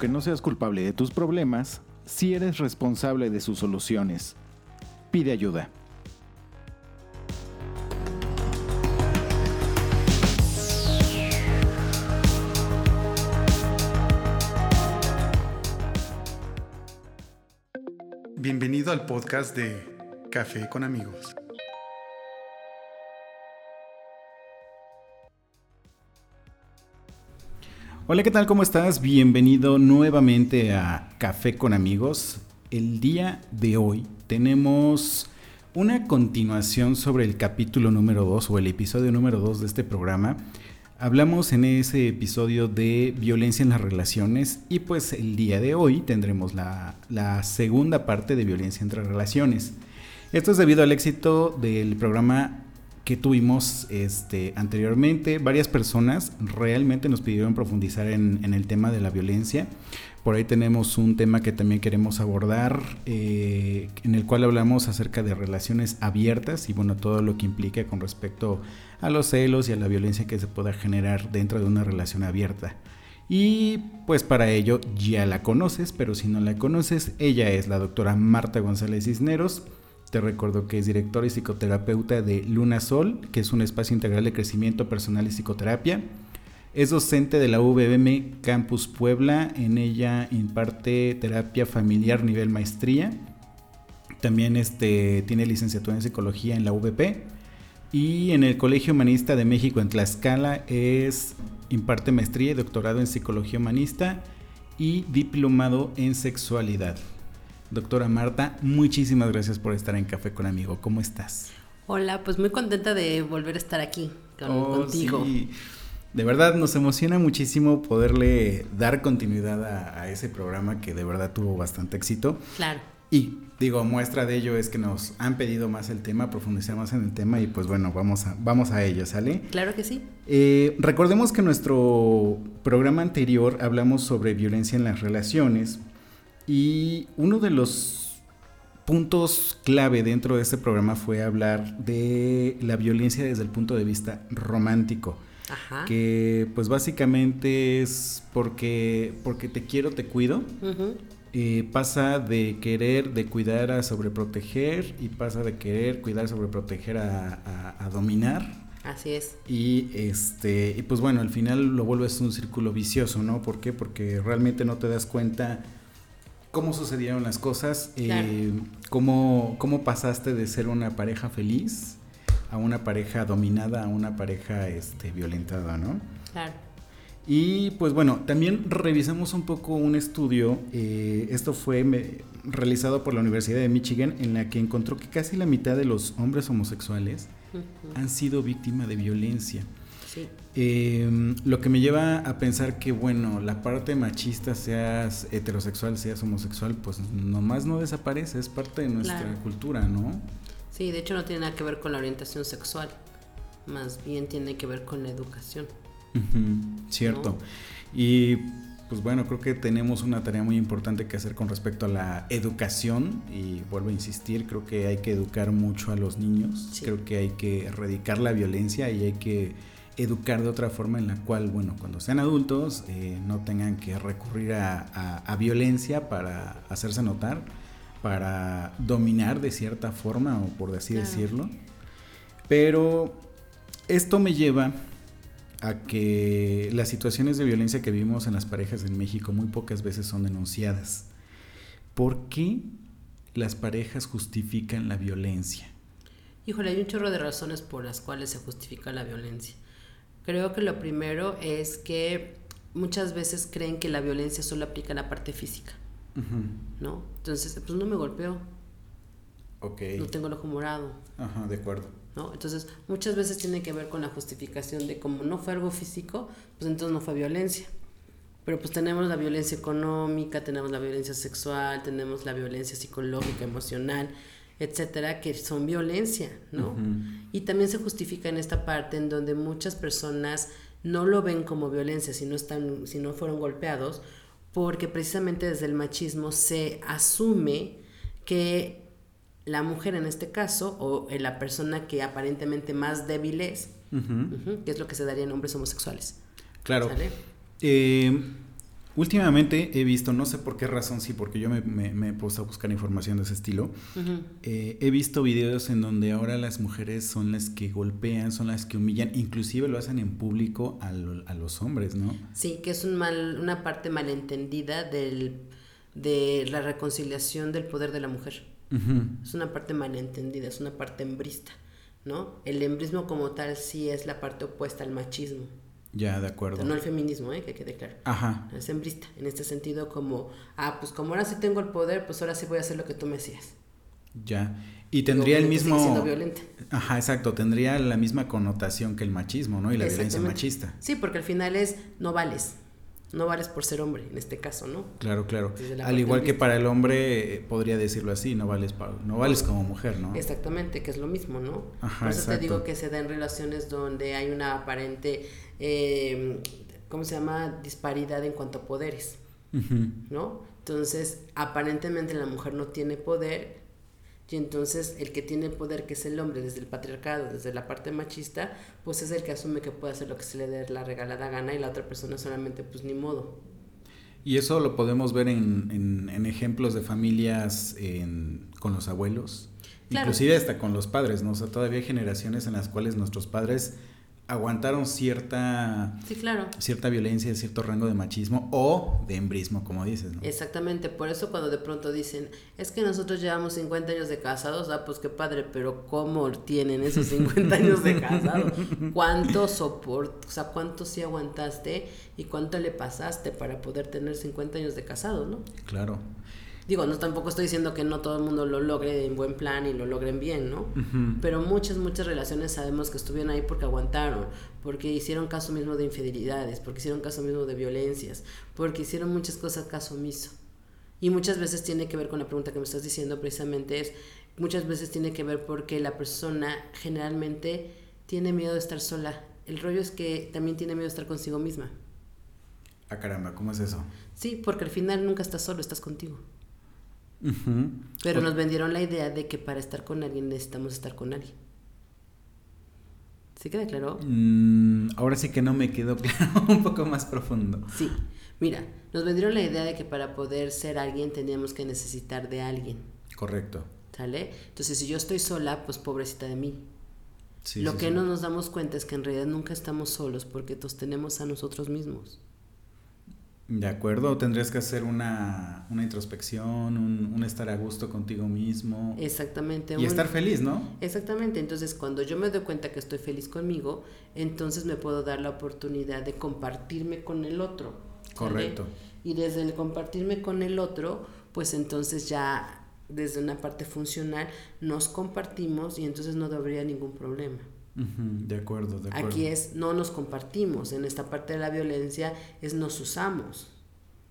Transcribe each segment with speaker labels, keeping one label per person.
Speaker 1: Aunque no seas culpable de tus problemas, sí eres responsable de sus soluciones. Pide ayuda.
Speaker 2: Bienvenido al podcast de Café con amigos.
Speaker 1: Hola, ¿qué tal? ¿Cómo estás? Bienvenido nuevamente a Café con amigos. El día de hoy tenemos una continuación sobre el capítulo número 2 o el episodio número 2 de este programa. Hablamos en ese episodio de violencia en las relaciones y pues el día de hoy tendremos la, la segunda parte de violencia entre relaciones. Esto es debido al éxito del programa que tuvimos este, anteriormente. Varias personas realmente nos pidieron profundizar en, el tema de la violencia. Por ahí tenemos un tema que también queremos abordar, eh, en el cual hablamos acerca de relaciones abiertas y bueno, todo lo que implica con respecto a los celos y a la violencia que se pueda generar dentro de una relación abierta. Y pues para ello ya la conoces, pero si no la conoces, ella es la doctora Marta González Cisneros te recuerdo que es directora y psicoterapeuta de Luna Sol, que es un espacio integral de crecimiento personal y psicoterapia. Es docente de la UVM Campus Puebla. En ella imparte terapia familiar nivel maestría. También este, tiene licenciatura en psicología en la UVP. Y en el Colegio Humanista de México en Tlaxcala es imparte maestría y doctorado en psicología humanista y diplomado en sexualidad. Doctora Marta, muchísimas gracias por estar en Café con Amigo. ¿Cómo estás?
Speaker 3: Hola, pues muy contenta de volver a estar aquí oh, contigo.
Speaker 1: De verdad nos emociona muchísimo poderle dar continuidad a, ese programa que de verdad tuvo bastante éxito.
Speaker 3: Claro.
Speaker 1: Y digo, muestra de ello es que nos han pedido más el tema, profundizar más en el tema y pues bueno, vamos a, vamos a ello, ¿sale?
Speaker 3: Claro que sí.
Speaker 1: Eh, recordemos que en nuestro programa anterior hablamos sobre violencia en las relaciones y uno de los puntos clave dentro de este programa fue hablar de la violencia desde el punto de vista romántico. Ajá. Que pues básicamente es porque, porque te quiero, te cuido. Eh, pasa de querer, de cuidar a sobreproteger y pasa de querer, cuidar, sobreproteger a, a, dominar.
Speaker 3: Así es.
Speaker 1: Y este, y pues bueno, al final lo vuelves un círculo vicioso, ¿no? ¿Por qué? Porque realmente no te das cuenta cómo sucedieron las cosas, eh, cómo, cómo pasaste de ser una pareja feliz a una pareja dominada, a una pareja este, violentada, ¿no?
Speaker 3: Claro.
Speaker 1: Y pues bueno, también revisamos un poco un estudio, eh, esto fue realizado por la Universidad de Michigan, en la que encontró que casi la mitad de los hombres homosexuales han sido víctimas de violencia. Em, lo que me lleva a pensar que, bueno, la parte machista, seas heterosexual, seas homosexual, pues nomás no desaparece, es parte de nuestra cultura, ¿no?
Speaker 3: Sí, de hecho no tiene nada que ver con la orientación sexual, más bien tiene que ver con la educación.
Speaker 1: cierto. Y pues bueno, creo que tenemos una tarea muy importante que hacer con respecto a la educación y vuelvo a insistir, creo que hay que educar mucho a los niños, creo que hay que erradicar la violencia y hay que educar de otra forma en la cual, bueno, cuando sean adultos eh, no tengan que recurrir a, violencia para hacerse notar, para dominar de cierta forma o por así decirlo. Pero esto me lleva a que las situaciones de violencia que vivimos en las parejas en México muy pocas veces son denunciadas. ¿Por qué las parejas justifican la violencia?
Speaker 3: Híjole, hay un chorro de razones por las cuales se justifica la violencia. Creo que lo primero es que muchas veces creen que la violencia solo aplica en la parte física, ¿no? Entonces, pues no me golpeó.
Speaker 1: Ok.
Speaker 3: No tengo el ojo morado.
Speaker 1: Ajá, de acuerdo.
Speaker 3: ¿no? Entonces, muchas veces tiene que ver con la justificación de como no fue algo físico, pues entonces no fue violencia. Pero pues tenemos la violencia económica, tenemos la violencia sexual, tenemos la violencia psicológica, emocional etcétera, que son violencia, ¿no? Y también se justifica en esta parte en donde muchas personas no lo ven como violencia si no, están, si no fueron golpeados, porque precisamente desde el machismo se asume que la mujer en este caso, o la persona que aparentemente más débil es, que es lo que se daría en hombres homosexuales.
Speaker 1: Claro. Eh, Últimamente he visto, no sé por qué razón, sí, porque yo me, me, he puesto a buscar información de ese estilo. Eh, he visto videos en donde ahora las mujeres son las que golpean, son las que humillan, inclusive lo hacen en público a, a los hombres, ¿no?
Speaker 3: Sí, que es un mal, una parte malentendida del, de la reconciliación del poder de la mujer. Es una parte malentendida, es una parte embrista, ¿no? El embrismo como tal sí es la parte opuesta al machismo.
Speaker 1: Ya, de acuerdo.
Speaker 3: no el feminismo, ¿eh? que quede claro.
Speaker 1: Ajá.
Speaker 3: Es sembrista, en este sentido como, ah, pues como ahora sí tengo el poder, pues ahora sí voy a hacer lo que tú me hacías.
Speaker 1: Ya. Y tendría el mismo...
Speaker 3: Violenta.
Speaker 1: Ajá, exacto. Tendría la misma connotación que el machismo, ¿no? Y la violencia machista.
Speaker 3: Sí, porque al final es, no vales. No vales por ser hombre, en este caso, ¿no?
Speaker 1: Claro, claro. Al igual que para el hombre, eh, podría decirlo así, no vales, no vales como mujer, ¿no?
Speaker 3: Exactamente, que es lo mismo, ¿no? Ajá, Por eso te digo que se da en relaciones donde hay una aparente eh, ¿cómo se llama? Disparidad en cuanto a poderes, ¿no? Entonces, aparentemente la mujer no tiene poder y entonces el que tiene poder, que es el hombre, desde el patriarcado, desde la parte machista, pues es el que asume que puede hacer lo que se le dé la regalada gana y la otra persona solamente, pues ni modo.
Speaker 1: Y eso lo podemos ver en, en, ejemplos de familias con los abuelos, inclusive hasta con los padres, ¿no? O sea, todavía hay generaciones en las cuales nuestros padres aguantaron cierta,
Speaker 3: sí, claro.
Speaker 1: cierta violencia, cierto rango de machismo o de embrismo, como dices. ¿no?
Speaker 3: Exactamente, por eso cuando de pronto dicen, es que nosotros llevamos 50 años de casados, ah, pues qué padre, pero ¿cómo tienen esos 50 años de casados? ¿Cuánto soporte, o sea, cuánto sí aguantaste y cuánto le pasaste para poder tener 50 años de casados, no?
Speaker 1: Claro.
Speaker 3: Digo, no tampoco estoy diciendo que no todo el mundo lo logre en buen plan y lo logren bien, ¿no? Pero muchas, muchas relaciones sabemos que estuvieron ahí porque aguantaron, porque hicieron caso mismo de infidelidades, porque hicieron caso mismo de violencias, porque hicieron muchas cosas caso omiso. Y muchas veces tiene que ver con la pregunta que me estás diciendo, precisamente es, muchas veces tiene que ver porque la persona generalmente tiene miedo de estar sola. El rollo es que también tiene miedo de estar consigo misma.
Speaker 1: Ah, caramba, ¿cómo es eso?
Speaker 3: Sí, porque al final nunca estás solo, estás contigo. Pero nos vendieron la idea de que para estar con alguien necesitamos estar con alguien. ¿Sí queda claro?
Speaker 1: Mm, ahora sí que no me quedó claro, un poco más profundo.
Speaker 3: Sí, mira, nos vendieron la idea de que para poder ser alguien teníamos que necesitar de alguien.
Speaker 1: Correcto.
Speaker 3: ¿Sale? Entonces, si yo estoy sola, pues pobrecita de mí. Lo que no nos damos cuenta es que en realidad nunca estamos solos porque nos tenemos a nosotros mismos.
Speaker 1: De acuerdo, tendrías que hacer una, introspección, un, estar a gusto contigo mismo.
Speaker 3: Exactamente.
Speaker 1: Y estar feliz, ¿no?
Speaker 3: Exactamente, entonces cuando yo me doy cuenta que estoy feliz conmigo, entonces me puedo dar la oportunidad de compartirme con el otro.
Speaker 1: Correcto.
Speaker 3: Y desde el compartirme con el otro, pues entonces ya desde una parte funcional nos compartimos y entonces no habría ningún problema.
Speaker 1: De acuerdo, de acuerdo.
Speaker 3: Aquí es no nos compartimos, en esta parte de la violencia es nos usamos.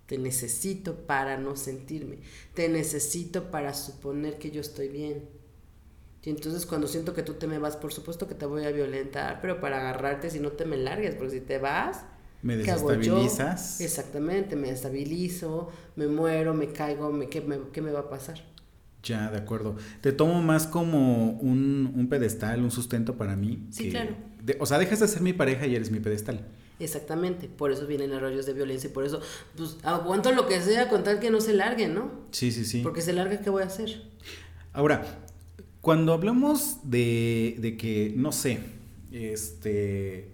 Speaker 3: Te necesito para no sentirme, te necesito para suponer que yo estoy bien. Y entonces cuando siento que tú te me vas, por supuesto que te voy a violentar, pero para agarrarte si no te me largues, porque si te vas,
Speaker 1: me desestabilizas.
Speaker 3: Exactamente, me estabilizo, me muero, me caigo, me, ¿qué, me, ¿qué me va a pasar?
Speaker 1: Ya, de acuerdo. Te tomo más como un, un pedestal, un sustento para mí.
Speaker 3: Sí, claro.
Speaker 1: o sea, dejas de ser mi pareja y eres mi pedestal.
Speaker 3: Exactamente, por eso vienen arroyos de violencia y por eso, pues, aguanto lo que sea con tal que no se larguen, ¿no?
Speaker 1: Sí, sí, sí.
Speaker 3: Porque se larga, ¿qué voy a hacer?
Speaker 1: Ahora, cuando hablamos de, de que, no sé, este,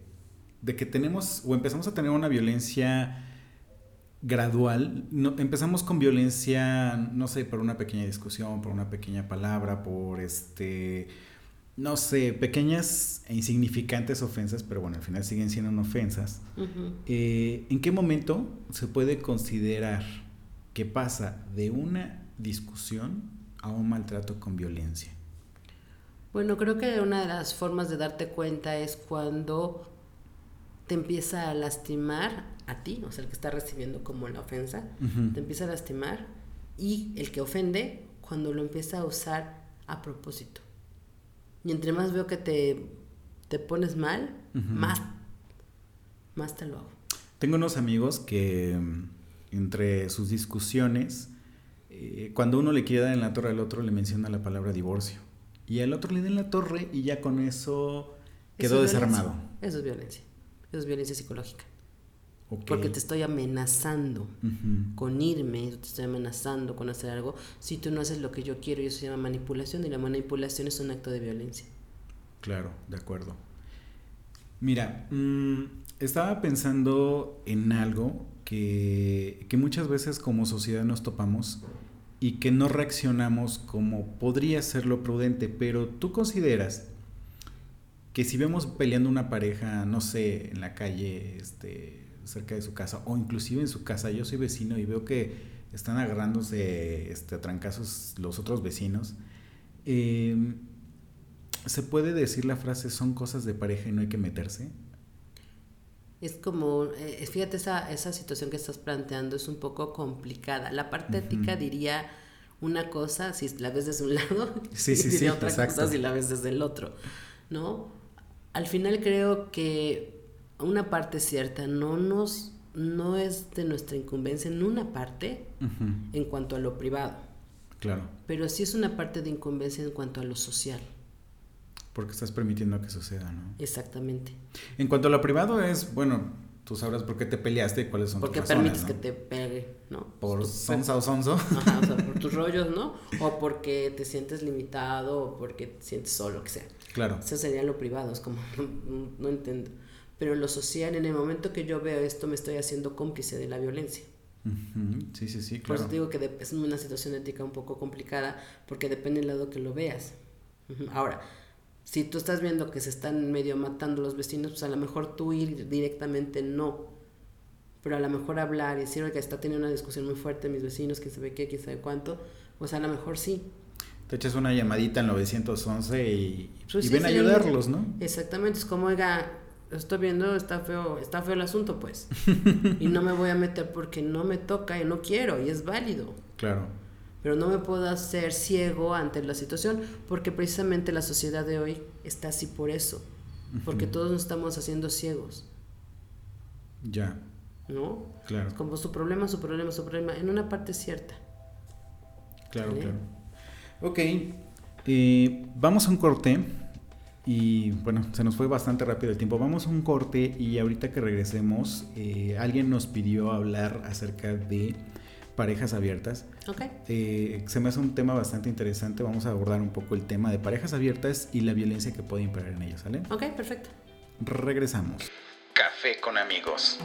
Speaker 1: de que tenemos o empezamos a tener una violencia gradual. No, empezamos con violencia, no sé, por una pequeña discusión, por una pequeña palabra, por este, no sé, pequeñas e insignificantes ofensas, pero bueno, al final siguen siendo ofensas. Eh, ¿En qué momento se puede considerar que pasa de una discusión a un maltrato con violencia?
Speaker 3: Bueno, creo que una de las formas de darte cuenta es cuando te empieza a lastimar a ti, o sea, el que está recibiendo como la ofensa, te empieza a lastimar y el que ofende cuando lo empieza a usar a propósito. Y entre más veo que te, te pones mal, más, más te lo hago.
Speaker 1: Tengo unos amigos que mm, entre sus discusiones, eh, cuando uno le quiere dar en la torre al otro, le menciona la palabra divorcio. Y al otro le da en la torre y ya con eso quedó desarmado.
Speaker 3: Eso es violencia. Eso es violencia psicológica. Porque te estoy amenazando con irme, te estoy amenazando con hacer algo. Si tú no haces lo que yo quiero, y eso se llama manipulación, y la manipulación es un acto de violencia.
Speaker 1: Claro, de acuerdo. Mira, mm, estaba pensando en algo que, que muchas veces como sociedad nos topamos y que no reaccionamos como podría ser lo prudente, pero tú consideras que si vemos peleando una pareja, no sé, en la calle, este, cerca de su casa, o inclusive en su casa, yo soy vecino y veo que están agarrándose este, a trancazos los otros vecinos, eh, ¿se puede decir la frase son cosas de pareja y no hay que meterse?
Speaker 3: Es como, eh, fíjate, esa, esa situación que estás planteando es un poco complicada. La parte
Speaker 1: Ujú.
Speaker 3: ética diría una cosa si la ves desde un lado
Speaker 1: Sí,
Speaker 3: y
Speaker 1: sí,
Speaker 3: diría
Speaker 1: sí,
Speaker 3: otra
Speaker 1: exacto.
Speaker 3: cosa si la ves desde el otro, ¿no? Al final creo que una parte cierta no nos no es de nuestra incumbencia en una parte en cuanto a lo privado,
Speaker 1: Claro,
Speaker 3: pero sí es una parte de incumbencia en cuanto a lo social.
Speaker 1: porque estás permitiendo que suceda, ¿no?
Speaker 3: Exactamente.
Speaker 1: En cuanto a lo privado es, bueno, tú sabrás por qué te peleaste y cuáles son
Speaker 3: Porque
Speaker 1: tus razones,
Speaker 3: permites
Speaker 1: ¿no?
Speaker 3: que te pegue, ¿no?
Speaker 1: Por sonsa o sonso.
Speaker 3: Ajá, o sea, por tus rollos, ¿no? O porque te sientes limitado, o porque te sientes solo, que sea.
Speaker 1: Claro.
Speaker 3: Eso sería lo privado, es como, no entiendo. Pero en lo social, en el momento que yo veo esto, me estoy haciendo cómplice de la violencia.
Speaker 1: Sí, sí, sí,
Speaker 3: Por
Speaker 1: claro.
Speaker 3: eso te digo que es una situación ética un poco complicada, porque depende del lado que lo veas. Ahora, si tú estás viendo que se están medio matando los vecinos, pues a lo mejor tú ir directamente no. Pero a lo mejor hablar y decir, oiga, está teniendo una discusión muy fuerte mis vecinos, quién sabe qué, quién sabe cuánto, pues a lo mejor sí.
Speaker 1: Te echas una llamadita al 911 y,
Speaker 3: Pues
Speaker 1: y
Speaker 3: sí,
Speaker 1: ven a ayudarlos, ¿no?
Speaker 3: Exactamente, es como, oiga, estoy viendo, está feo, está feo el asunto, pues. y no me voy a meter porque no me toca y no quiero, y es válido.
Speaker 1: Claro.
Speaker 3: Pero no me puedo hacer ciego ante la situación, porque precisamente la sociedad de hoy está así por eso. Porque todos nos estamos haciendo ciegos,
Speaker 1: Ya,
Speaker 3: ¿no?
Speaker 1: claro,
Speaker 3: Como su problema, su problema, su problema, en una parte cierta.
Speaker 1: claro,
Speaker 3: ¿Vale?
Speaker 1: claro. Ok, eh, vamos a un corte y bueno, se nos fue bastante rápido el tiempo. Vamos a un corte y ahorita que regresemos, eh, alguien nos pidió hablar acerca de parejas abiertas.
Speaker 3: ¿Ok?
Speaker 1: Eh, se me hace un tema bastante interesante. Vamos a abordar un poco el tema de parejas abiertas y la violencia que puede imperar en ellas, ¿sale?
Speaker 3: Ok, perfecto.
Speaker 1: Regresamos. Café con amigos.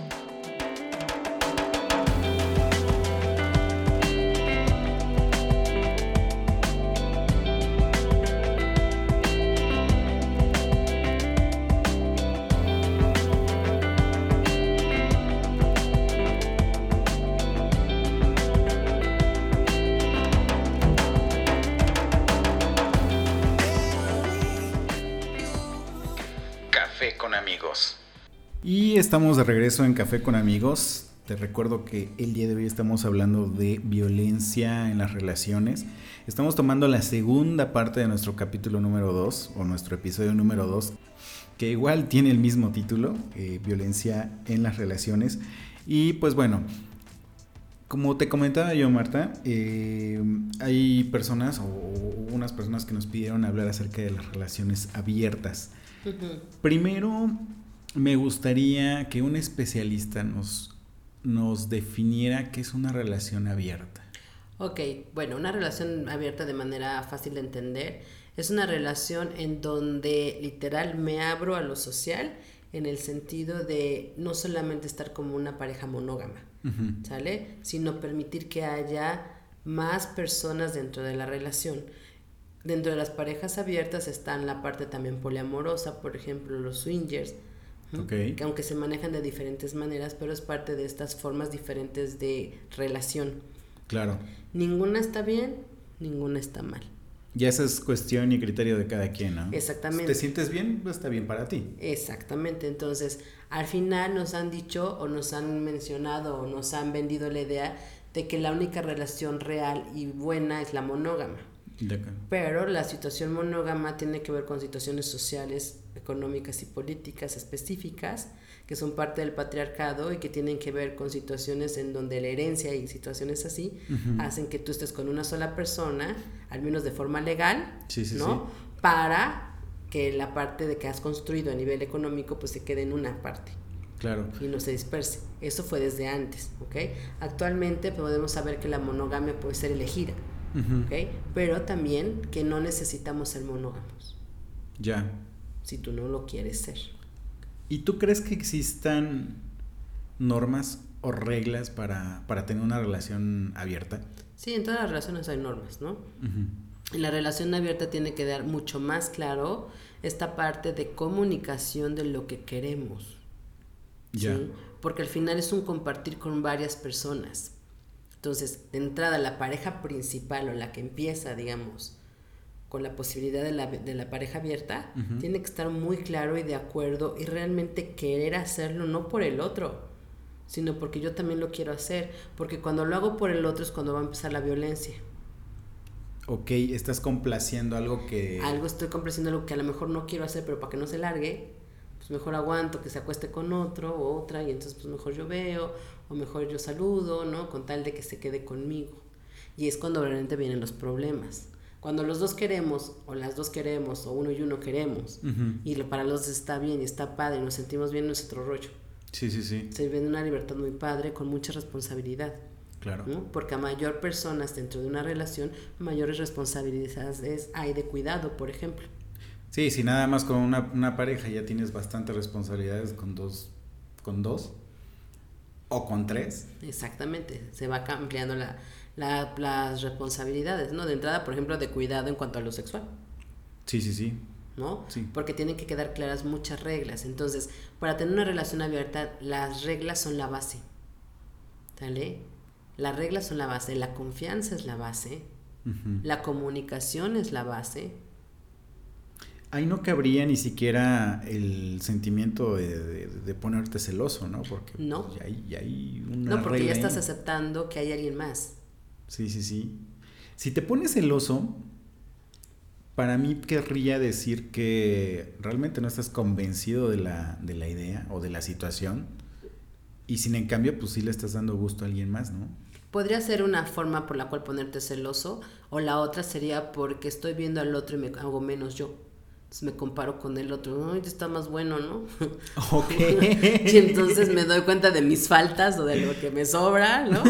Speaker 1: Y estamos de regreso en Café con amigos. Te recuerdo que el día de hoy estamos hablando de violencia en las relaciones. Estamos tomando la segunda parte de nuestro capítulo número 2 o nuestro episodio número 2, que igual tiene el mismo título, eh, violencia en las relaciones. Y pues bueno, como te comentaba yo, Marta, eh, hay personas o unas personas que nos pidieron hablar acerca de las relaciones abiertas. Primero, me gustaría que un especialista nos, nos definiera qué es una relación abierta.
Speaker 3: Ok, bueno, una relación abierta de manera fácil de entender es una relación en donde literal me abro a lo social en el sentido de no solamente estar como una pareja monógama, ¿sale? Sino permitir que haya más personas dentro de la relación. Dentro de las parejas abiertas están la parte también poliamorosa, por ejemplo, los swingers, ¿m?
Speaker 1: Ok.
Speaker 3: que aunque se manejan de diferentes maneras, pero es parte de estas formas diferentes de relación.
Speaker 1: Claro.
Speaker 3: Ninguna está bien, ninguna está mal.
Speaker 1: Ya esa es cuestión y criterio de cada quien, ¿no?
Speaker 3: Exactamente.
Speaker 1: Si te sientes bien, está bien para ti.
Speaker 3: Exactamente, entonces al final nos han dicho o nos han mencionado o nos han vendido la idea de que la única relación real y buena es la monógama.
Speaker 1: De.
Speaker 3: Pero la situación monógama tiene que ver con situaciones sociales, económicas y políticas específicas que son parte del patriarcado y que tienen que ver con situaciones en donde la herencia y situaciones así hacen que tú estés con una sola persona, al menos de forma legal,
Speaker 1: Sí, sí,
Speaker 3: ¿no? Para que la parte de que has construido a nivel económico pues se quede en una parte.
Speaker 1: Claro.
Speaker 3: Y no se disperse. Eso fue desde antes, ¿ok? Actualmente podemos saber que la monogamia puede ser elegida,
Speaker 1: Ujú.
Speaker 3: ¿ok? Pero también que no necesitamos ser monógamos,
Speaker 1: Ya.
Speaker 3: Si tú no lo quieres ser.
Speaker 1: ¿Y tú crees que existan normas o reglas para, para tener una relación abierta?
Speaker 3: Sí, en todas las relaciones hay normas, ¿no? En la relación abierta tiene que dar mucho más claro esta parte de comunicación de lo que queremos.
Speaker 1: Ya.
Speaker 3: ¿sí? Porque al final es un compartir con varias personas. Entonces, de entrada, la pareja principal o la que empieza, digamos, con la posibilidad de la, de la pareja abierta, tiene que estar muy claro y de acuerdo y realmente querer hacerlo, no por el otro, sino porque yo también lo quiero hacer. Porque cuando lo hago por el otro es cuando va a empezar la violencia.
Speaker 1: Ok, estás complaciendo algo que...
Speaker 3: algo estoy complaciendo algo que a lo mejor no quiero hacer, pero para que no se largue, pues mejor aguanto que se acueste con otro o otra y entonces pues mejor yo veo o mejor yo saludo, ¿no? Con tal de que se quede conmigo. Y es cuando realmente vienen los problemas. Cuando los dos queremos o las dos queremos o uno y uno queremos y lo, para los dos está bien y está padre y nos sentimos bien, no es otro rollo.
Speaker 1: Sí, sí, sí,
Speaker 3: Se vive una libertad muy padre con mucha responsabilidad.
Speaker 1: claro.
Speaker 3: ¿no? Porque a mayor personas dentro de una relación, mayores responsabilidades hay de cuidado, por ejemplo.
Speaker 1: Sí, si nada más con una, una pareja ya tienes bastantes responsabilidades con dos, con dos o con tres.
Speaker 3: Exactamente, se va ampliando la, la- las responsabilidades, ¿no? De entrada, por ejemplo, de cuidado en cuanto a lo sexual,
Speaker 1: Sí, sí, sí.
Speaker 3: ¿no?
Speaker 1: Sí.
Speaker 3: Porque tienen que quedar claras muchas reglas. Entonces, para tener una relación abierta, las reglas son la base, ¿sale? Las reglas son la base, la confianza es la base, la comunicación es la base,
Speaker 1: Ahí no cabría ni siquiera el sentimiento de, de- de ponerte celoso, ¿no? Porque pues,
Speaker 3: No.
Speaker 1: ya, hay, ya hay una
Speaker 3: no porque ya
Speaker 1: ahí.
Speaker 3: estás aceptando que hay alguien más.
Speaker 1: Sí, sí, sí. Si te pones celoso, para mí querría decir que realmente no estás convencido de la, de la idea o de la situación. Y sin en cambio, pues sí le estás dando gusto a alguien más, ¿no?
Speaker 3: Podría ser una forma por la cual ponerte celoso, o la otra sería porque estoy viendo al otro y me hago menos yo. Entonces me comparo con el otro, ay, está más bueno, ¿no?
Speaker 1: Ok.
Speaker 3: y entonces me doy cuenta de mis faltas o de lo que me sobra, ¿no?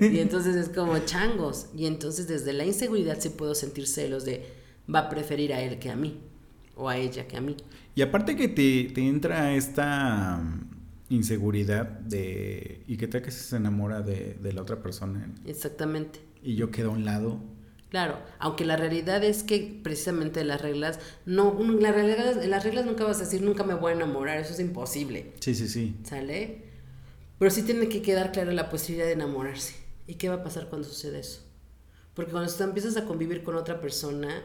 Speaker 3: Y entonces es como changos. Y entonces desde la inseguridad sí puedo sentir celos de va a preferir a él que a mí, o a ella que a mí.
Speaker 1: Y aparte que te, te entra esta mm, inseguridad de... ¿Y qué tal que se enamora de, de la otra persona?
Speaker 3: Exactamente.
Speaker 1: Y yo quedo a un lado.
Speaker 3: Claro, aunque la realidad es que precisamente las reglas, no, un- la realidad, en las reglas nunca vas a decir nunca me voy a enamorar, eso es imposible,
Speaker 1: Sí, sí, sí.
Speaker 3: ¿sale? Pero sí tiene que quedar clara la posibilidad de enamorarse. ¿Y qué va a pasar cuando sucede eso? Porque cuando tú empiezas a convivir con otra persona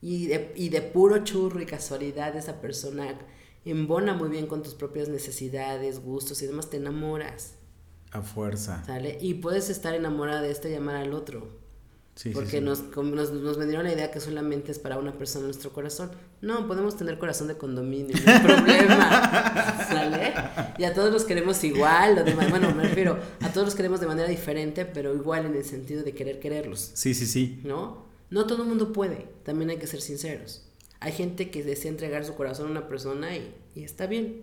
Speaker 3: y de, y de puro churro y casualidad esa persona embona muy bien con tus propias necesidades, gustos y demás, te enamoras,
Speaker 1: A fuerza.
Speaker 3: ¿sale? Y puedes estar enamorada de este y amar al otro.
Speaker 1: Sí,
Speaker 3: Porque
Speaker 1: sí.
Speaker 3: Nos, nos, nos vendieron la idea que solamente es para una persona nuestro corazón. No, podemos tener corazón de condominio, no hay problema. ¿Sale? Y a todos los queremos igual, o de bueno, me refiero, a todos los queremos de manera diferente, pero igual en el sentido de querer quererlos,
Speaker 1: Sí, sí, sí.
Speaker 3: ¿no? No todo el mundo puede, también hay que ser sinceros. Hay gente que desea entregar su corazón a una persona y, y está bien.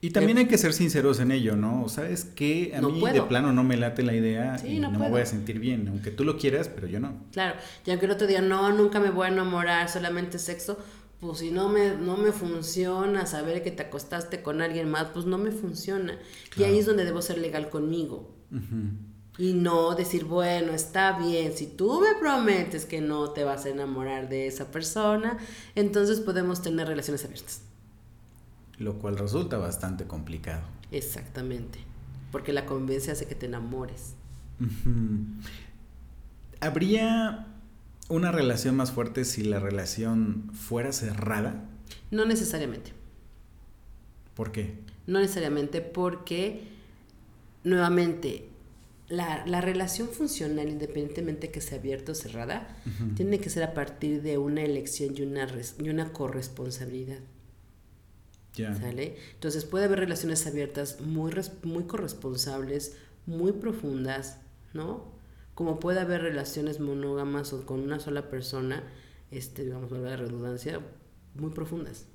Speaker 1: Y también hay que ser sinceros en ello, ¿no? ¿Sabes qué? A
Speaker 3: No
Speaker 1: mí de plano no me late la idea
Speaker 3: Sí,
Speaker 1: y
Speaker 3: no
Speaker 1: no, me voy a sentir bien, aunque tú lo quieras, pero yo no.
Speaker 3: Claro, y aunque el otro día no, nunca me voy a enamorar, solamente sexo, pues si no me, no me funciona saber que te acostaste con alguien más, pues no me funciona. Y
Speaker 1: Claro.
Speaker 3: ahí es donde debo ser legal conmigo.
Speaker 1: Ujú.
Speaker 3: Y no decir, bueno, está bien, si tú me prometes que no te vas a enamorar de esa persona, entonces podemos tener relaciones abiertas.
Speaker 1: Lo cual resulta bastante complicado.
Speaker 3: Exactamente. Porque la convivencia hace que te enamores.
Speaker 1: ¿Habría una relación más fuerte si la relación fuera cerrada?
Speaker 3: No necesariamente.
Speaker 1: ¿Por qué?
Speaker 3: No necesariamente porque, nuevamente, la, la relación funcional, independientemente que sea abierta o cerrada, tiene que ser a partir de una elección y una, res- y una corresponsabilidad. ¿Sale? Entonces puede haber relaciones abiertas muy, muy corresponsables, muy profundas, ¿no? Como puede haber relaciones monógamas o con una sola persona, este, digamos, la redundancia, muy profundas.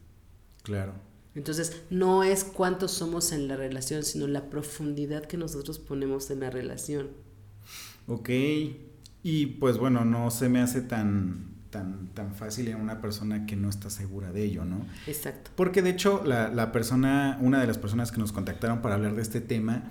Speaker 1: Claro.
Speaker 3: Entonces, no es cuántos somos en la relación, sino la profundidad que nosotros ponemos en la relación.
Speaker 1: Ok. Y pues bueno, no se me hace tan, tan, tan fácil en una persona que no está segura de ello, ¿no?
Speaker 3: Exacto.
Speaker 1: Porque de hecho, la, la persona, una de las personas que nos contactaron para hablar de este tema,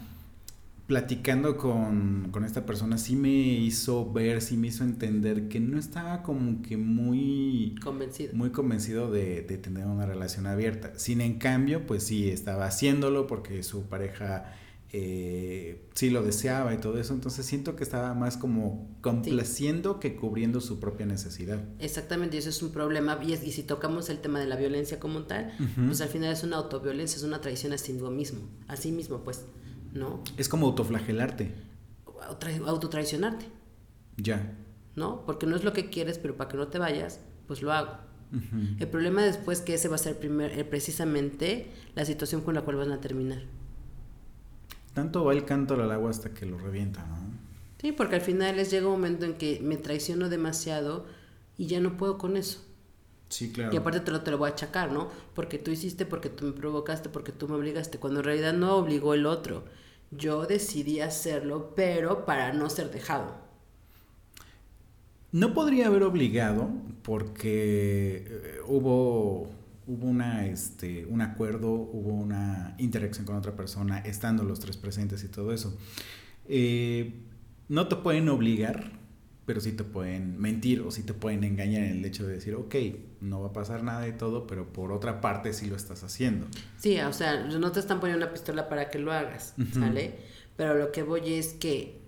Speaker 1: platicando con, con, esta persona sí me hizo ver, sí me hizo entender que no estaba como que muy
Speaker 3: convencido,
Speaker 1: muy convencido de, de, tener una relación abierta. Sin en cambio, pues sí estaba haciéndolo porque su pareja eh, sí lo deseaba y todo eso. Entonces siento que estaba más como complaciendo sí. que cubriendo su propia necesidad.
Speaker 3: Exactamente, y eso es un problema. Y, es, y si tocamos el tema de la violencia como tal, uh -huh. pues al final es una autoviolencia, es una traición a sí mismo, a sí mismo, pues. ¿no?
Speaker 1: Es como autoflagelarte.
Speaker 3: Autotraicionarte.
Speaker 1: Ya.
Speaker 3: ¿No? Porque no es lo que quieres, pero para que no te vayas, pues lo hago. Uh -huh. El problema después que ese va a ser primer, eh, precisamente la situación con la cual van a terminar.
Speaker 1: Tanto va el canto al agua hasta que lo revienta, ¿no?
Speaker 3: Sí, porque al final les llega un momento en que me traiciono demasiado y ya no puedo con eso.
Speaker 1: Sí, claro.
Speaker 3: Y aparte te lo, te lo voy a achacar, ¿no? Porque tú hiciste, porque tú me provocaste, porque tú me obligaste, cuando en realidad no obligó el otro. Yo decidí hacerlo, pero para no ser dejado.
Speaker 1: No podría haber obligado porque eh, hubo, hubo una, este, un acuerdo, hubo una interacción con otra persona, estando los tres presentes y todo eso. Eh, no te pueden obligar, pero sí te pueden mentir o sí te pueden engañar en el hecho de decir, ok, no va a pasar nada de todo, pero por otra parte sí lo estás haciendo.
Speaker 3: Sí, o sea, no te están poniendo una pistola para que lo hagas, uh -huh. ¿sale? Pero lo que voy es que,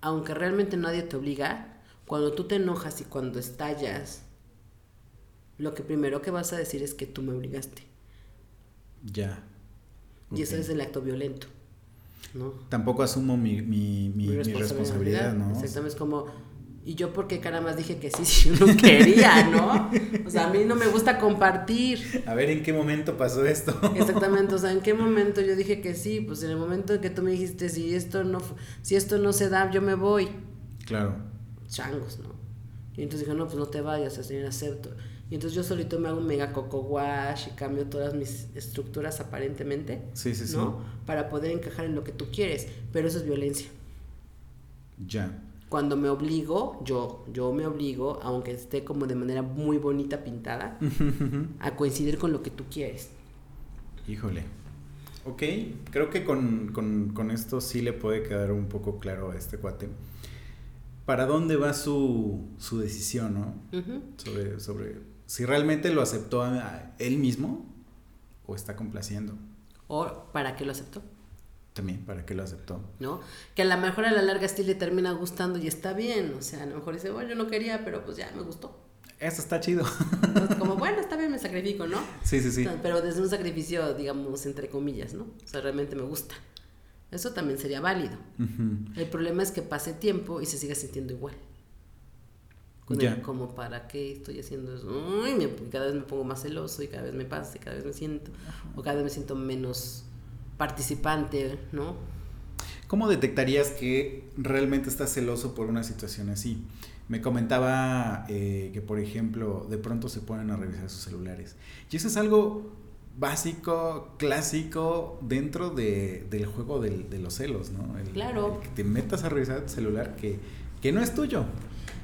Speaker 3: aunque realmente nadie te obliga, cuando tú te enojas y cuando estallas, lo que primero que vas a decir es que tú me obligaste.
Speaker 1: Ya.
Speaker 3: Okay. Y eso es el acto violento. ¿no?
Speaker 1: Tampoco asumo mi, mi, mi, mi responsabilidad, responsabilidad, ¿no?
Speaker 3: Exactamente, es como, y yo porque cara más dije que sí, si yo no quería, ¿no? O sea, a mí no me gusta compartir.
Speaker 1: A ver, ¿en qué momento pasó esto?
Speaker 3: Exactamente, o sea, ¿en qué momento yo dije que sí? Pues en el momento en que tú me dijiste, si esto no, si esto no se da, yo me voy.
Speaker 1: Claro.
Speaker 3: Changos, ¿no? Y entonces dije, no, pues no te vayas, así acepto. Y entonces yo solito me hago un mega coco wash y cambio todas mis estructuras aparentemente.
Speaker 1: Sí, sí, sí.
Speaker 3: ¿no? Para poder encajar en lo que tú quieres. Pero eso es violencia.
Speaker 1: Ya
Speaker 3: cuando me obligo, yo, yo me obligo, aunque esté como de manera muy bonita pintada, a coincidir con lo que tú quieres.
Speaker 1: Híjole. Ok, creo que con, con, con, esto sí le puede quedar un poco claro a este cuate. ¿Para dónde va su, su decisión, no? Uh -huh. sobre, sobre si realmente lo aceptó a, él mismo o está complaciendo.
Speaker 3: ¿O para qué lo aceptó?
Speaker 1: también para que lo aceptó.
Speaker 3: ¿No? Que a lo mejor a la larga sí le termina gustando y está bien, o sea, a lo mejor dice, bueno, yo no quería, pero pues ya me gustó.
Speaker 1: Eso está chido.
Speaker 3: Entonces, como, bueno, está bien, me sacrifico, ¿no?
Speaker 1: Sí, sí, sí.
Speaker 3: Pero desde un sacrificio, digamos, entre comillas, ¿no? O sea, realmente me gusta. Eso también sería válido. Uh -huh. El problema es que pase tiempo y se siga sintiendo igual. El, como, ¿para qué estoy haciendo eso? Uy, me, cada vez me pongo más celoso y cada vez me pasa y cada vez me siento, o cada vez me siento menos participante, ¿no?
Speaker 1: ¿Cómo detectarías que realmente estás celoso por una situación así? Me comentaba eh, que, por ejemplo, de pronto se ponen a revisar sus celulares. Y eso es algo básico, clásico, dentro de, del juego del, de los celos, ¿no? El,
Speaker 3: claro.
Speaker 1: El que te metas a revisar tu celular que, que no es tuyo.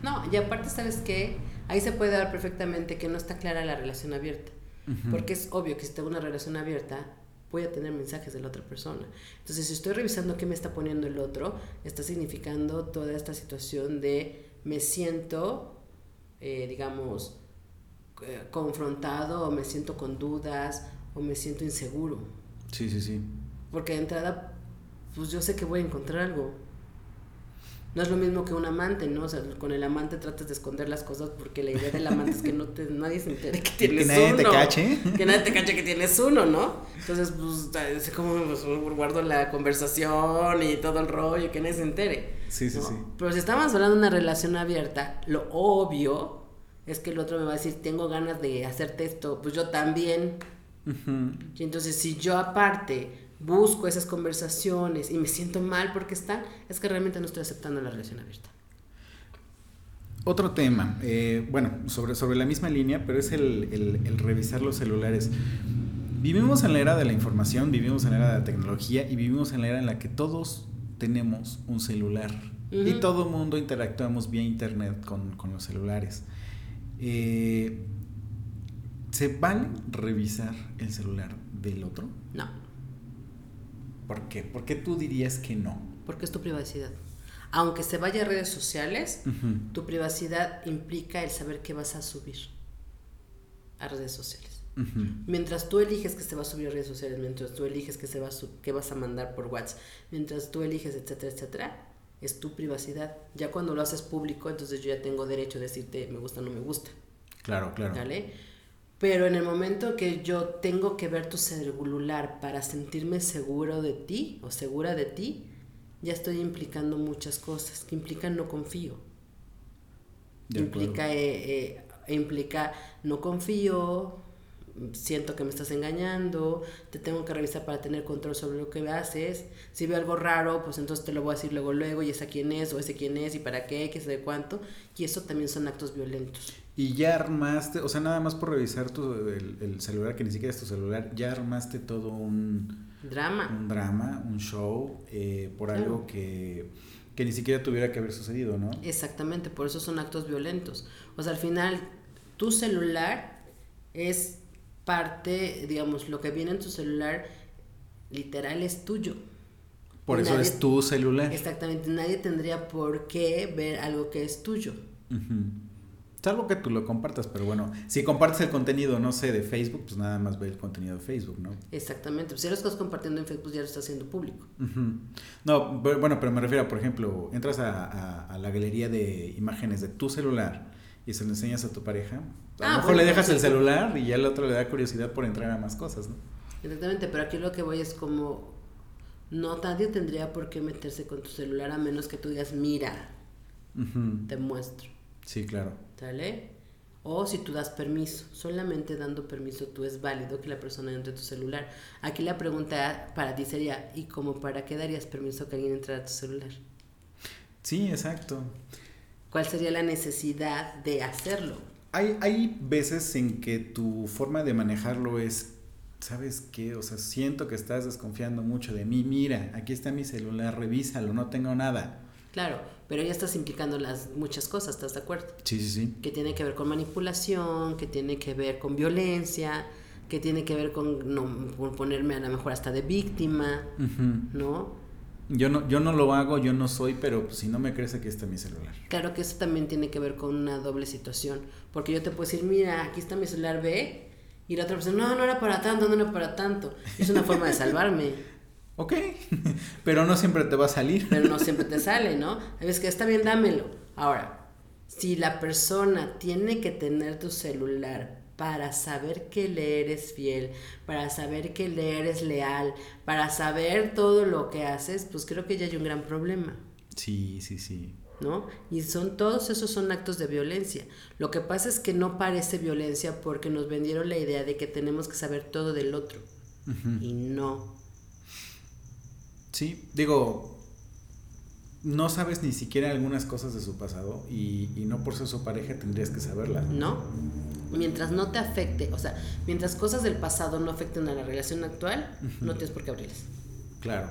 Speaker 3: No, y aparte, ¿sabes qué? Ahí se puede dar perfectamente que no está clara la relación abierta. Uh -huh. Porque es obvio que si tengo una relación abierta, voy a tener mensajes de la otra persona. Entonces, si estoy revisando qué me está poniendo el otro, está significando toda esta situación de me siento, eh, digamos, eh, confrontado o me siento con dudas o me siento inseguro.
Speaker 1: Sí, sí, sí.
Speaker 3: Porque de entrada, pues yo sé que voy a encontrar algo. No es lo mismo que un amante, ¿no? O sea, con el amante tratas de esconder las cosas porque la idea del amante es que no te, nadie se entere que tienes
Speaker 1: que nadie
Speaker 3: uno.
Speaker 1: te cache.
Speaker 3: Que nadie te cache que tienes uno, ¿no? Entonces, pues, es como pues, guardo la conversación y todo el rollo, que nadie se entere.
Speaker 1: Sí, sí,
Speaker 3: ¿no?
Speaker 1: sí.
Speaker 3: Pero si estamos hablando de una relación abierta, lo obvio es que el otro me va a decir, tengo ganas de hacerte esto, pues yo también.
Speaker 1: Uh -huh.
Speaker 3: Y entonces, si yo aparte busco esas conversaciones y me siento mal porque están, es que realmente no estoy aceptando la relación abierta.
Speaker 1: Otro tema, eh, bueno, sobre, sobre la misma línea, pero es el, el, el, revisar los celulares. Vivimos en la era de la información, vivimos en la era de la tecnología y vivimos en la era en la que todos tenemos un celular. Y todo el mundo interactuamos vía internet con, los celulares. Eh, ¿Se vale revisar el celular del otro?
Speaker 3: No.
Speaker 1: ¿Por qué? ¿Por qué tú dirías que no?
Speaker 3: Porque es tu privacidad. Aunque se vaya a redes sociales, tu privacidad implica el saber qué vas a subir a redes sociales. Mientras tú eliges que se va a subir a redes sociales, mientras tú eliges que, se va que vas a mandar por WhatsApp, mientras tú eliges, etcétera, etcétera, es tu privacidad. Ya cuando lo haces público, entonces yo ya tengo derecho a decirte me gusta o no me gusta.
Speaker 1: Claro, claro.
Speaker 3: ¿Vale? Pero en el momento que yo tengo que ver tu celular para sentirme seguro de ti o segura de ti, ya estoy implicando muchas cosas que implican no confío. implica, eh, eh, implica no confío, siento que me estás engañando, te tengo que revisar para tener control sobre lo que haces. Si veo algo raro, pues entonces te lo voy a decir luego, luego, y esa quién es, o ese quién es, y para qué, qué sé de cuánto. Y eso también son actos violentos.
Speaker 1: Y ya armaste, o sea, nada más por revisar tu, el, celular, que ni siquiera es tu celular, ya armaste todo un...
Speaker 3: Drama.
Speaker 1: Un drama, un show, eh, por algo que, que ni siquiera tuviera que haber sucedido, ¿no?
Speaker 3: Exactamente, por eso son actos violentos. O sea, al final, tu celular es parte, digamos, lo que viene en tu celular literal es tuyo.
Speaker 1: Por eso es tu celular.
Speaker 3: Exactamente, nadie tendría por qué ver algo que es tuyo.
Speaker 1: Salvo que tú lo compartas, pero bueno, si compartes el contenido, no sé, de Facebook, pues nada más ve el contenido de Facebook, ¿no?
Speaker 3: Exactamente, pues si lo estás compartiendo en Facebook ya lo estás haciendo público.
Speaker 1: No, bueno, pero me refiero, por ejemplo, entras a, a la galería de imágenes de tu celular y se lo enseñas a tu pareja, a lo ah, mejor le dejas el celular y ya el otro le da curiosidad por entrar a más cosas, ¿no?
Speaker 3: Exactamente, pero aquí lo que voy es como, no, nadie tendría por qué meterse con tu celular a menos que tú digas, mira, te muestro.
Speaker 1: Sí, claro.
Speaker 3: ¿Sale? O si tú das permiso, solamente dando permiso tú es válido que la persona entre a tu celular. Aquí la pregunta para ti sería, ¿y cómo para qué darías permiso que alguien entre a tu celular?
Speaker 1: Sí, exacto.
Speaker 3: ¿Cuál sería la necesidad de hacerlo?
Speaker 1: Hay, hay veces en que tu forma de manejarlo es, ¿sabes qué? O sea, siento que estás desconfiando mucho de mí. Mira, aquí está mi celular, revísalo, no tengo nada.
Speaker 3: Claro, pero ya estás implicando las muchas cosas, ¿estás de acuerdo?
Speaker 1: Sí, sí, sí.
Speaker 3: Que tiene que ver con manipulación, que tiene que ver con violencia, que tiene que ver con, no, ponerme a lo mejor hasta de víctima, ¿no?
Speaker 1: Yo no, yo no lo hago, yo no soy, pero si no me crees aquí está mi celular.
Speaker 3: Claro que eso también tiene que ver con una doble situación, porque yo te puedo decir, mira, aquí está mi celular, ve, y la otra persona, no, no era para tanto, no era para tanto. Es una forma de salvarme.
Speaker 1: Ok, pero no siempre te va a salir.
Speaker 3: Pero no siempre te sale, ¿no? Es que está bien, dámelo. Ahora, si la persona tiene que tener tu celular para saber que le eres fiel, para saber que le eres leal, para saber todo lo que haces, pues creo que ya hay un gran problema.
Speaker 1: Sí, sí, sí.
Speaker 3: ¿No? Y son todos esos son actos de violencia. Lo que pasa es que no parece violencia porque nos vendieron la idea de que tenemos que saber todo del otro. Y no.
Speaker 1: Sí, digo, no sabes ni siquiera algunas cosas de su pasado y, y no por ser su pareja tendrías que saberla.
Speaker 3: No, mientras no te afecte, o sea, mientras cosas del pasado no afecten a la relación actual, no tienes por qué abrirlas.
Speaker 1: Claro.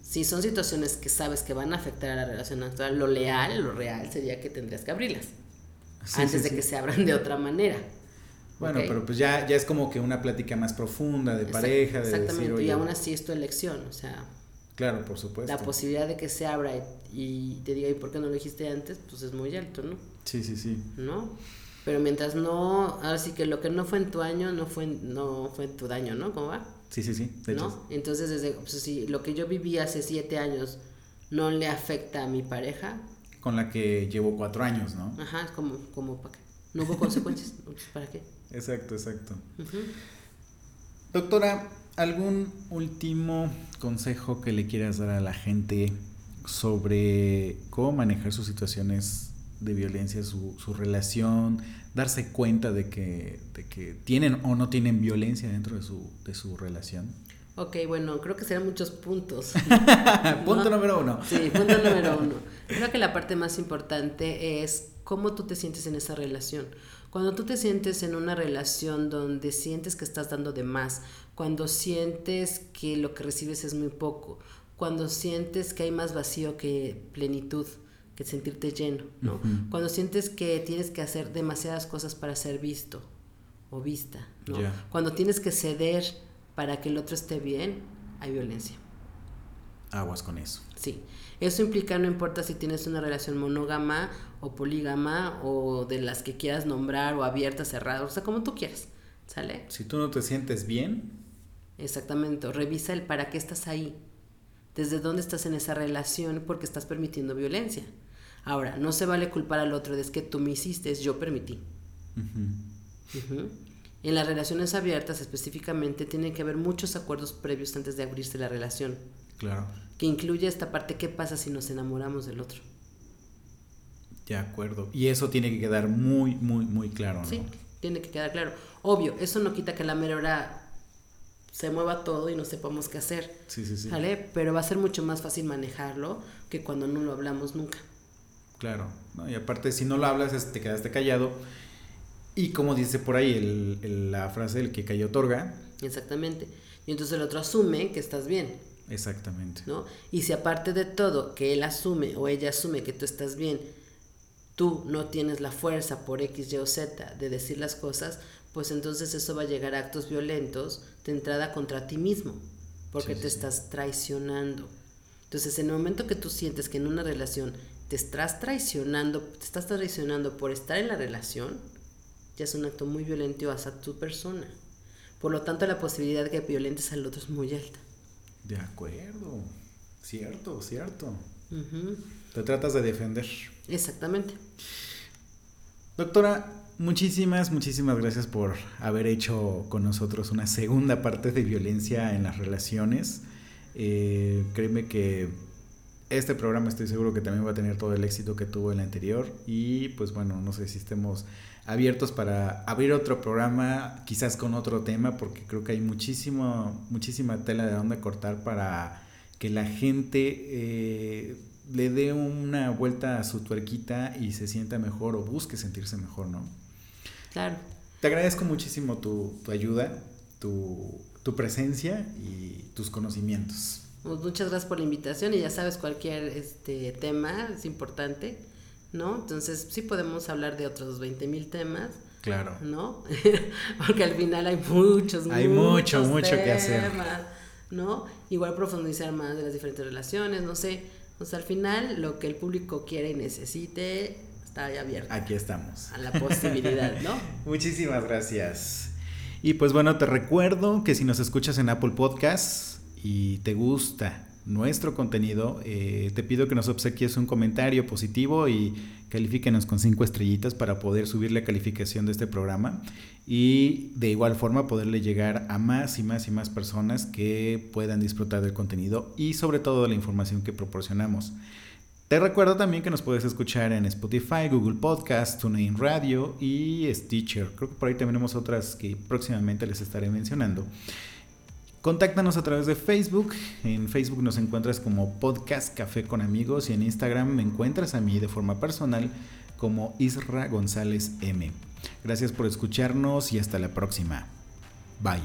Speaker 3: Si son situaciones que sabes que van a afectar a la relación actual, lo leal, lo real sería que tendrías que abrirlas. antes de que se abran de otra manera.
Speaker 1: Bueno, pero pues ya, ya es como que una plática más profunda de pareja, de
Speaker 3: Exactamente, y aún así es tu elección, o sea.
Speaker 1: Claro, por supuesto.
Speaker 3: La posibilidad de que se abra y, te diga, ¿y por qué no lo dijiste antes? Pues es muy alto, ¿no?
Speaker 1: Sí, sí, sí.
Speaker 3: ¿No? Pero mientras no, ahora sí que lo que no fue en tu año no fue, no fue en tu daño, ¿no? ¿Cómo va?
Speaker 1: Sí, sí, sí.
Speaker 3: ¿No? Entonces, desde, pues, si lo que yo viví hace siete años no le afecta a mi pareja.
Speaker 1: Con la que llevo cuatro años, ¿no?
Speaker 3: Ajá, como, como para qué. No hubo consecuencias, ¿para qué?
Speaker 1: Exacto, exacto. Doctora, ¿algún último consejo que le quieras dar a la gente sobre cómo manejar sus situaciones de violencia, su, su relación, darse cuenta de que, de que tienen o no tienen violencia dentro de su, de su relación?
Speaker 3: Ok, bueno, creo que serán muchos puntos.
Speaker 1: punto número uno.
Speaker 3: Sí, punto número uno. Creo que la parte más importante es cómo tú te sientes en esa relación. Cuando tú te sientes en una relación donde sientes que estás dando de más, cuando sientes que lo que recibes es muy poco, cuando sientes que hay más vacío que plenitud, que sentirte lleno, ¿no? Cuando sientes que tienes que hacer demasiadas cosas para ser visto o vista, ¿no? Cuando tienes que ceder para que el otro esté bien, hay violencia.
Speaker 1: Aguas con eso.
Speaker 3: Sí. Eso implica, no importa si tienes una relación monógama o polígama o de las que quieras nombrar o abierta, cerrada, o sea, como tú quieras. ¿Sale?
Speaker 1: Si tú no te sientes bien.
Speaker 3: Exactamente. Revisa el para qué estás ahí. Desde dónde estás en esa relación porque estás permitiendo violencia. Ahora, no se vale culpar al otro de es que tú me hiciste, es yo permití. En las relaciones abiertas específicamente tienen que haber muchos acuerdos previos antes de abrirse la relación.
Speaker 1: Claro.
Speaker 3: Que incluye esta parte, ¿qué pasa si nos enamoramos del otro?
Speaker 1: De acuerdo. Y eso tiene que quedar muy, muy, muy claro, ¿no?
Speaker 3: Sí, tiene que quedar claro. Obvio, eso no quita que la mera hora se mueva todo y no sepamos qué hacer.
Speaker 1: Sí, sí, sí.
Speaker 3: ¿Vale? Pero va a ser mucho más fácil manejarlo que cuando no lo hablamos nunca.
Speaker 1: Claro. Y aparte, si no lo hablas, te quedaste callado. Y como dice por ahí el, la frase, el que cayó otorga.
Speaker 3: Exactamente. Y entonces el otro asume que estás bien.
Speaker 1: Exactamente.
Speaker 3: ¿No? Y si aparte de todo, que él asume o ella asume que tú estás bien, tú no tienes la fuerza por X, Y o Z de decir las cosas, pues entonces eso va a llegar a actos violentos de entrada contra ti mismo, porque te estás traicionando. Entonces, en el momento que tú sientes que en una relación te estás traicionando, te estás traicionando por estar en la relación, ya es un acto muy violento hacia tu persona. Por lo tanto, la posibilidad de que violentes al otro es muy alta.
Speaker 1: De acuerdo. Cierto, cierto. Te tratas de defender.
Speaker 3: Exactamente.
Speaker 1: Doctora, muchísimas, muchísimas gracias por haber hecho con nosotros una segunda parte de violencia en las relaciones. Eh, créeme que este programa estoy seguro que también va a tener todo el éxito que tuvo el anterior y pues bueno, no sé si estemos abiertos para abrir otro programa, quizás con otro tema, porque creo que hay muchísimo, muchísima tela de dónde cortar para que la gente eh, le dé una vuelta a su tuerquita y se sienta mejor o busque sentirse mejor, ¿no?
Speaker 3: Claro.
Speaker 1: Te agradezco muchísimo tu, ayuda, tu, tu presencia y tus conocimientos.
Speaker 3: Pues muchas gracias por la invitación y ya sabes, cualquier este tema es importante, ¿no? Entonces sí podemos hablar de otros 20 mil temas.
Speaker 1: Claro.
Speaker 3: ¿No? Porque al final hay muchos,
Speaker 1: hay mucho, mucho que hacer.
Speaker 3: ¿No? Igual profundizar más de las diferentes relaciones, no sé. O sea, al final lo que el público quiere y necesite está ahí abierto.
Speaker 1: Aquí estamos.
Speaker 3: A la posibilidad, ¿no?
Speaker 1: Muchísimas gracias. Y pues bueno, te recuerdo que si nos escuchas en Apple Podcasts, y te gusta nuestro contenido, eh, te pido que nos obsequies un comentario positivo y califíquenos con cinco estrellitas para poder subir la calificación de este programa y de igual forma poderle llegar a más y más y más personas que puedan disfrutar del contenido y sobre todo de la información que proporcionamos. Te recuerdo también que nos puedes escuchar en Spotify, Google Podcast, TuneIn Radio y Stitcher. Creo que por ahí tenemos otras que próximamente les estaré mencionando. Contáctanos a través de Facebook. En Facebook nos encuentras como Podcast Café con Amigos y en Instagram me encuentras a mí de forma personal como Isra González M. Gracias por escucharnos y hasta la próxima. Bye.